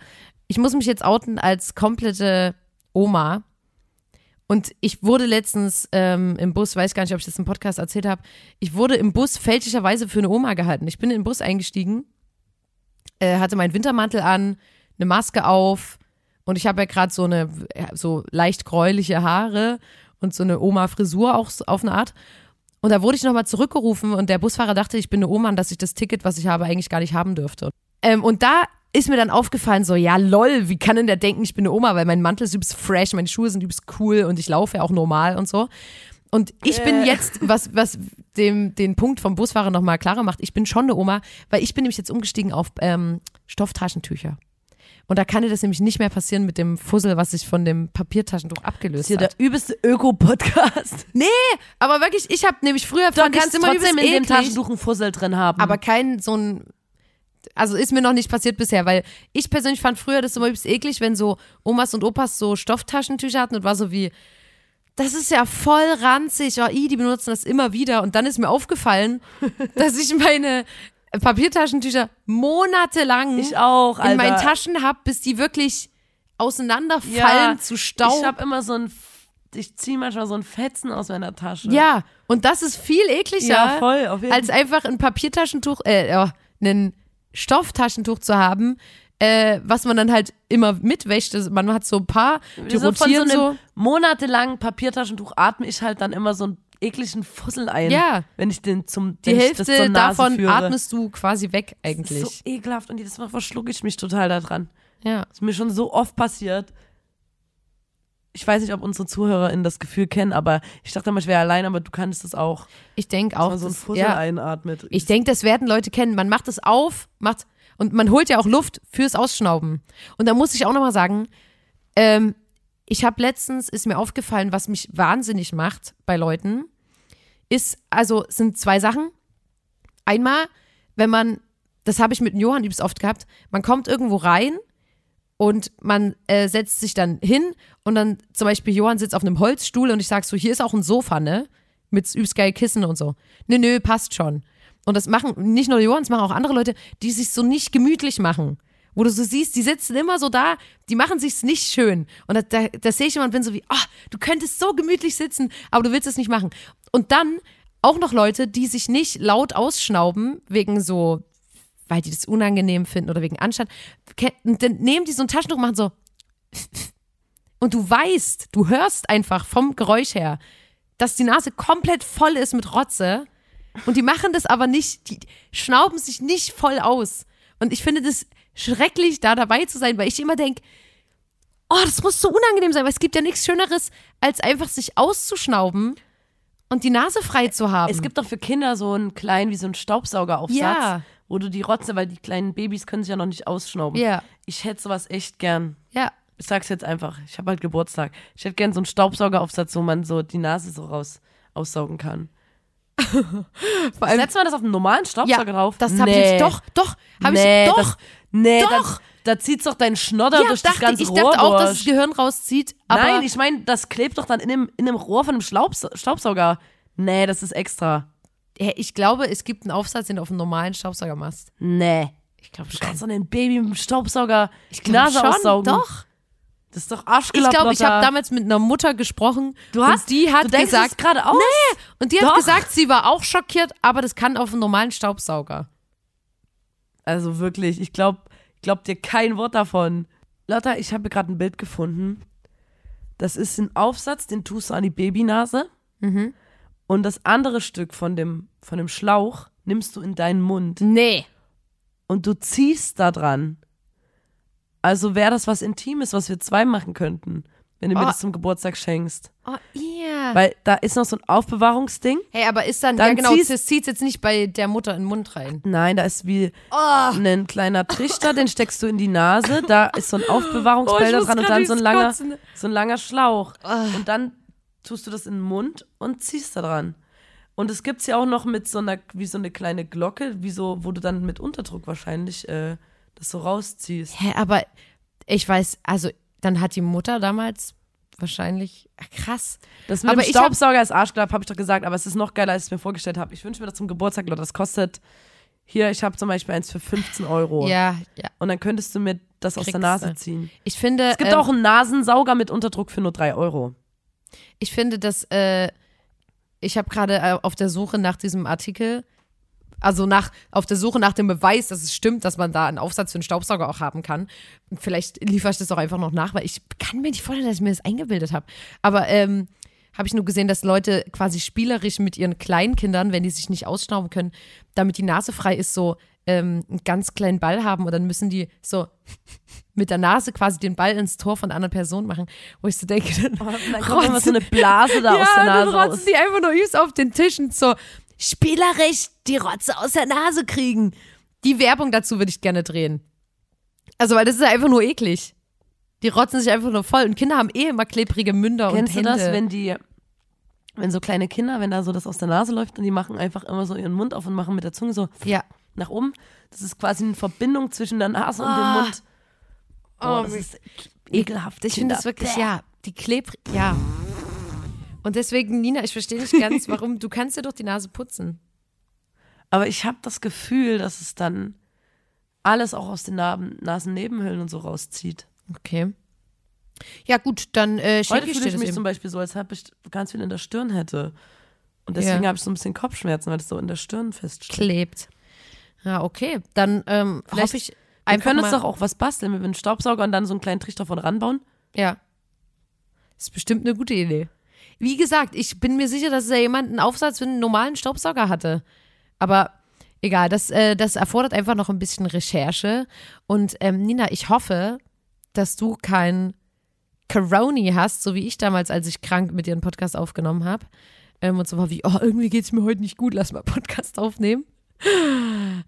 ich muss mich jetzt outen als komplette Oma. Und ich wurde letztens ähm, im Bus, weiß gar nicht, ob ich das im Podcast erzählt habe, ich wurde im Bus fälschlicherweise für eine Oma gehalten. Ich bin in den Bus eingestiegen, äh, hatte meinen Wintermantel an, eine Maske auf und ich habe ja gerade so eine so leicht gräuliche Haare und so eine Oma-Frisur auch auf eine Art. Und da wurde ich nochmal zurückgerufen und der Busfahrer dachte, ich bin eine Oma und dass ich das Ticket, was ich habe, eigentlich gar nicht haben dürfte. Ähm, und da ist mir dann aufgefallen, so, ja, lol, wie kann denn der denken, ich bin eine Oma, weil mein Mantel ist übelst fresh, meine Schuhe sind übelst cool und ich laufe ja auch normal und so. Und ich bin Äh. jetzt, was, was dem, den Punkt vom Busfahrer nochmal klarer macht, ich bin schon eine Oma, weil ich bin nämlich jetzt umgestiegen auf ähm, Stofftaschentücher. Und da kann dir das nämlich nicht mehr passieren mit dem Fussel, was sich von dem Papiertaschentuch Das abgelöst ist hier hat. der übelste Öko-Podcast. [laughs] Nee, aber wirklich, ich habe nämlich früher Du fand ich kannst immer trotzdem in dem Taschentuch einen Fussel drin haben. aber kein so ein also ist mir noch nicht passiert bisher, weil ich persönlich fand früher das immer übelst eklig, wenn so Omas und Opas so Stofftaschentücher hatten und war so wie das ist ja voll ranzig, oh, i, die benutzen das immer wieder und dann ist mir aufgefallen, [laughs] dass ich meine Papiertaschentücher monatelang ich auch, Alter. in meinen Taschen hab, bis die wirklich auseinanderfallen Ja, zu Staub. Ich habe immer so ein, ich ziehe manchmal so ein Fetzen aus meiner Tasche. Ja, und das ist viel ekliger, Ja, voll, als einfach ein Papiertaschentuch, äh, ja, ein Stofftaschentuch zu haben, äh, was man dann halt immer mitwäscht. Also Man hat so ein paar, die so von so einem so. monatelangen Papiertaschentuch atme ich halt dann immer so einen ekligen Fussel ein. Ja. Wenn ich den zum Die wenn Hälfte das davon führe. atmest du quasi weg Das eigentlich. ist so ekelhaft und jedes Mal verschlucke ich mich total daran. ja. Das ist mir schon so oft passiert. Ich weiß nicht, ob unsere ZuhörerInnen das Gefühl kennen, aber ich dachte immer, ich wäre allein, aber du kannst das auch. Ich denke Dass auch. man so einen das- Fussel ja. einatmet. Ich denke, das werden Leute kennen. Man macht es auf, macht und man holt ja auch Luft fürs Ausschnauben. Und da muss ich auch nochmal sagen, ähm, ich habe letztens, ist mir aufgefallen, was mich wahnsinnig macht bei Leuten, ist, also sind zwei Sachen. Einmal, wenn man, das habe ich mit Johann übelst oft gehabt, man kommt irgendwo rein und man äh, setzt sich dann hin und dann zum Beispiel Johann sitzt auf einem Holzstuhl und ich sag so, hier ist auch ein Sofa, ne? Mit übelst geil Kissen und so. Nö, nö, passt schon. Und das machen nicht nur Johann, das machen auch andere Leute, die sich so nicht gemütlich machen. Wo du so siehst, die sitzen immer so da, die machen sich's nicht schön. Und da, da, da sehe ich immer und bin so wie, ah, du könntest so gemütlich sitzen, aber du willst es nicht machen. Und dann auch noch Leute, die sich nicht laut ausschnauben, wegen so, weil die das unangenehm finden oder wegen Anstand. Dann nehmen die so ein Taschentuch und machen so. [laughs] Und du weißt, du hörst einfach vom Geräusch her, dass die Nase komplett voll ist mit Rotze. Und die machen das aber nicht, die schnauben sich nicht voll aus. Und ich finde das schrecklich, da dabei zu sein, weil ich immer denke, oh, das muss so unangenehm sein, weil es gibt ja nichts Schöneres, als einfach sich auszuschnauben und die Nase frei zu haben. Es gibt doch für Kinder so einen kleinen, wie so einen Staubsaugeraufsatz, Ja. wo du die Rotze, weil die kleinen Babys können sich ja noch nicht ausschnauben. Ja. Ich hätte sowas echt gern. ja. Ich sag's jetzt einfach. Ich habe halt Geburtstag. Ich hätte gern so einen Staubsaugeraufsatz, wo man so die Nase so raus aussaugen kann. [laughs] Vor allem, Setzt man das auf einen normalen Staubsauger drauf? das habe Nee. ich doch, doch, habe nee, ich doch. Das, nee, Doch. Das, da zieht's doch dein Schnodder ja, durch das dachte, ganze ich Rohr dachte auch, dass das Gehirn rauszieht, aber Nein, ich meine, das klebt doch dann in dem, in dem Rohr von dem Staubs Staubsauger. Nee, das ist extra. Ich glaube, es gibt einen Aufsatz, den du auf einen normalen Staubsauger machst. Nee. Ich glaube Du kannst doch ein Baby mit dem Staubsauger Ich Nase schon, aussaugen. doch. Das ist doch Ich Arschgelapp, glaube, ich habe damals mit einer Mutter gesprochen Du hast, und die hat gesagt, es gerade aus? nee, und die hat Doch. gesagt, sie war auch schockiert, aber das kann auf einen normalen Staubsauger. Also wirklich, ich glaube glaub dir kein Wort davon. Lotta, ich habe gerade ein Bild gefunden. Das ist ein Aufsatz, den tust du an die Babynase. Mhm. Und das andere Stück von dem, von dem Schlauch nimmst du in deinen Mund. Nee. Und du ziehst da dran. Also wäre das was Intimes, was wir zwei machen könnten, wenn du mir Oh. das zum Geburtstag schenkst. Oh, yeah. Weil da ist noch so ein Aufbewahrungsding. Hey, aber ist dann, Dann ja genau, ziehst- das zieht jetzt nicht bei der Mutter in den Mund rein. Nein, da ist wie Oh. ein kleiner Trichter, den steckst du in die Nase. Da ist so ein [laughs] Aufbewahrungsbehälter Oh, muss dran und dann so ein langer, kotzen. so ein langer Schlauch. Und dann tust du das in den Mund und ziehst da dran. Und es gibt's ja auch noch mit so einer, wie so eine kleine Glocke, wie so, wo du dann mit Unterdruck wahrscheinlich äh, das so rausziehst. Hä, aber ich weiß, also dann hat die Mutter damals wahrscheinlich, ach, krass. Das mit Aber dem ich hab- Staubsauger ist Arschklapp, habe ich doch gesagt, aber es ist noch geiler, als ich es mir vorgestellt habe. Ich wünsche mir das zum Geburtstag, Leute. Das kostet, hier, ich habe zum Beispiel eins für 15 Euro. Ja, ja. Und dann könntest du mir das aus der Nase ziehen. Ich finde, Es gibt ähm, auch einen Nasensauger mit Unterdruck für nur 3 Euro. ich finde, dass äh, ich habe gerade äh, auf der Suche nach diesem Artikel, also nach auf der Suche nach dem Beweis, dass es stimmt, dass man da einen Aufsatz für einen Staubsauger auch haben kann. Und vielleicht liefere ich das auch einfach noch nach, weil ich kann mir nicht vorstellen, dass ich mir das eingebildet habe. Aber ähm, habe ich nur gesehen, dass Leute quasi spielerisch mit ihren Kleinkindern, wenn die sich nicht ausschnauben können, damit die Nase frei ist, so ähm, einen ganz kleinen Ball haben und dann müssen die so [laughs] mit der Nase quasi den Ball ins Tor von der anderen Person machen, wo ich so denke, dann, Dann kommt immer so eine Blase da [laughs] ja, aus der dann Nase rotzen raus. die einfach nur übelst auf den Tisch und so spielerisch die Rotze aus der Nase kriegen. Die Werbung dazu würde ich gerne drehen. Also, weil das ist ja einfach nur eklig. Die rotzen sich einfach nur voll und Kinder haben eh immer klebrige Münder Kennst und du Hände. das, wenn die, wenn so kleine Kinder, wenn da so das aus der Nase läuft und die machen einfach immer so ihren Mund auf und machen mit der Zunge so ja. nach oben? Das ist quasi eine Verbindung zwischen der Nase und dem Ah. Mund. Oh, Oh, das ist ekelhaft. Ich finde das wirklich, ja, die klebrig, ja. Und deswegen, Nina, ich verstehe nicht ganz, [laughs] warum, du kannst dir doch die Nase putzen. Aber ich habe das Gefühl, dass es dann alles auch aus den Narben, Nasennebenhöhlen und so rauszieht. Okay. Ja, gut, dann äh, Heute ich fühle ich mich eben. zum Beispiel so, als ob ich ganz viel in der Stirn hätte. Und deswegen Ja. habe ich so ein bisschen Kopfschmerzen, weil das so in der Stirn feststeht. klebt. Ja, okay. Dann ähm, hoffe ich Wir können uns doch auch was basteln, wir einen Staubsauger und dann so einen kleinen Trichter von ranbauen. Ja. Ist bestimmt eine gute Idee. Wie gesagt, ich bin mir sicher, dass da jemand einen Aufsatz für einen normalen Staubsauger hatte. Aber egal, das, äh, das erfordert einfach noch ein bisschen Recherche. Und ähm, Nina, ich hoffe, dass du kein Coroni hast, so wie ich damals, als ich krank mit dir einen Podcast aufgenommen habe. Ähm, und so war wie, oh, irgendwie geht es mir heute nicht gut, lass mal Podcast aufnehmen.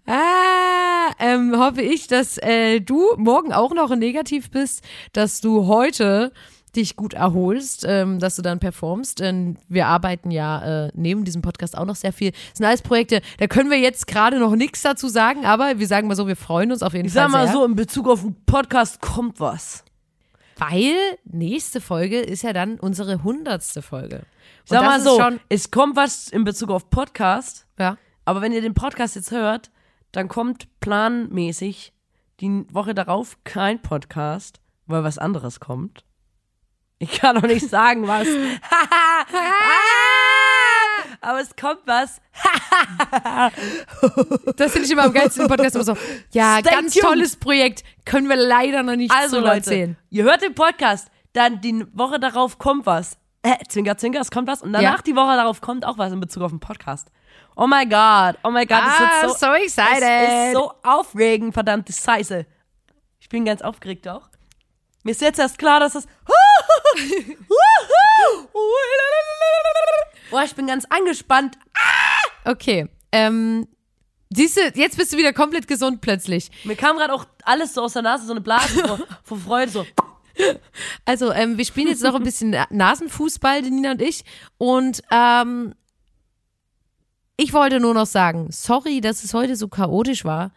Ah, ähm, hoffe ich, dass äh, du morgen auch noch negativ bist, dass du heute dich gut erholst, ähm, dass du dann performst. Denn wir arbeiten ja äh, neben diesem Podcast auch noch sehr viel. Das sind alles Projekte, da können wir jetzt gerade noch nichts dazu sagen, aber wir sagen mal so, wir freuen uns auf jeden Ich Fall sag mal sehr. so, in Bezug auf den Podcast kommt was. Weil nächste Folge ist ja dann unsere hundertste Folge. Ich sag Und mal so, es kommt was in Bezug auf Podcast, ja. aber wenn ihr den Podcast jetzt hört, dann kommt planmäßig die Woche darauf kein Podcast, weil was anderes kommt. Ich kann noch nicht sagen, was. [laughs] aber es kommt was. [laughs] Das finde ich immer am geilsten im Podcast. Immer so, ja, Stay ganz tuned. tolles Projekt. Können wir leider noch nicht Also so Leute, erzählen. ihr hört den Podcast, dann die Woche darauf kommt was. Äh, zwinker, zwinker, es kommt was. Und danach Ja. die Woche darauf kommt auch was in Bezug auf den Podcast. Oh my God, oh my God, das Ah, wird so, so excited. Es ist so aufregend, verdammte Scheiße. Ich bin ganz aufgeregt auch. Mir ist jetzt erst klar, dass das. Boah, ich bin ganz angespannt. Okay. Ähm, siehst du, jetzt bist du wieder komplett gesund plötzlich. Mir kam gerade auch alles so aus der Nase, so eine Blase vor, [laughs] vor Freude. So. Also, ähm, wir spielen jetzt noch ein bisschen Na- Nasenfußball, die Nina und ich. Und ähm, ich wollte nur noch sagen, sorry, dass es heute so chaotisch war,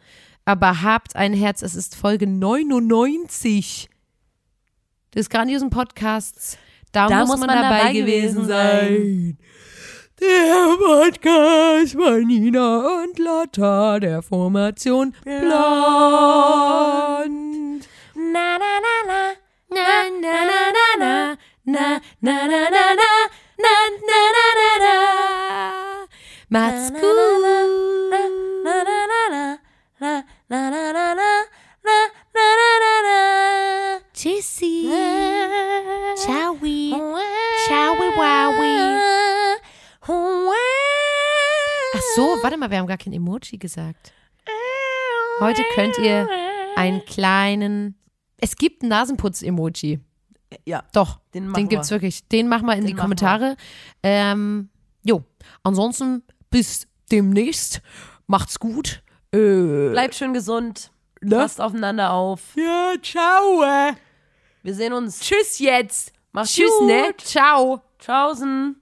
aber habt ein Herz, es ist Folge 99 des grandiosen Podcasts. Da, muss, man, dabei, gewesen sein. Der Podcast von Nina und Lotta der Formation Blond. Na, na, na, na. Na, na, na, na, na, na, na, na, na, na, na, na, na, na, na. Macht's gut. So, warte mal, wir haben gar kein Emoji gesagt. Heute könnt ihr einen kleinen. Es gibt ein Nasenputz-Emoji. Ja, Doch, Den den, gibt's wir. wirklich. Den machen wir in Den die Kommentare. Ähm, jo, ansonsten bis demnächst. Macht's gut. Äh, bleibt schön gesund. Ne? Passt aufeinander auf. ja, ciao. Wir sehen uns. Tschüss jetzt. Mach's Tschüss, gut. ne? Ciao. Tschaußen.